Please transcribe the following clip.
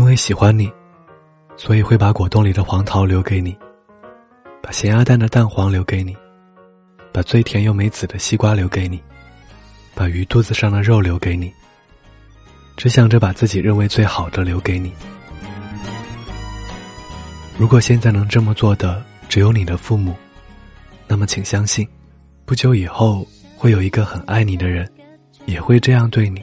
因为喜欢你，所以会把果冻里的黄桃留给你，把咸鸭蛋的蛋黄留给你，把最甜又没籽的西瓜留给你，把鱼肚子上的肉留给你。只想着把自己认为最好的留给你。如果现在能这么做的只有你的父母，那么请相信，不久以后会有一个很爱你的人，也会这样对你。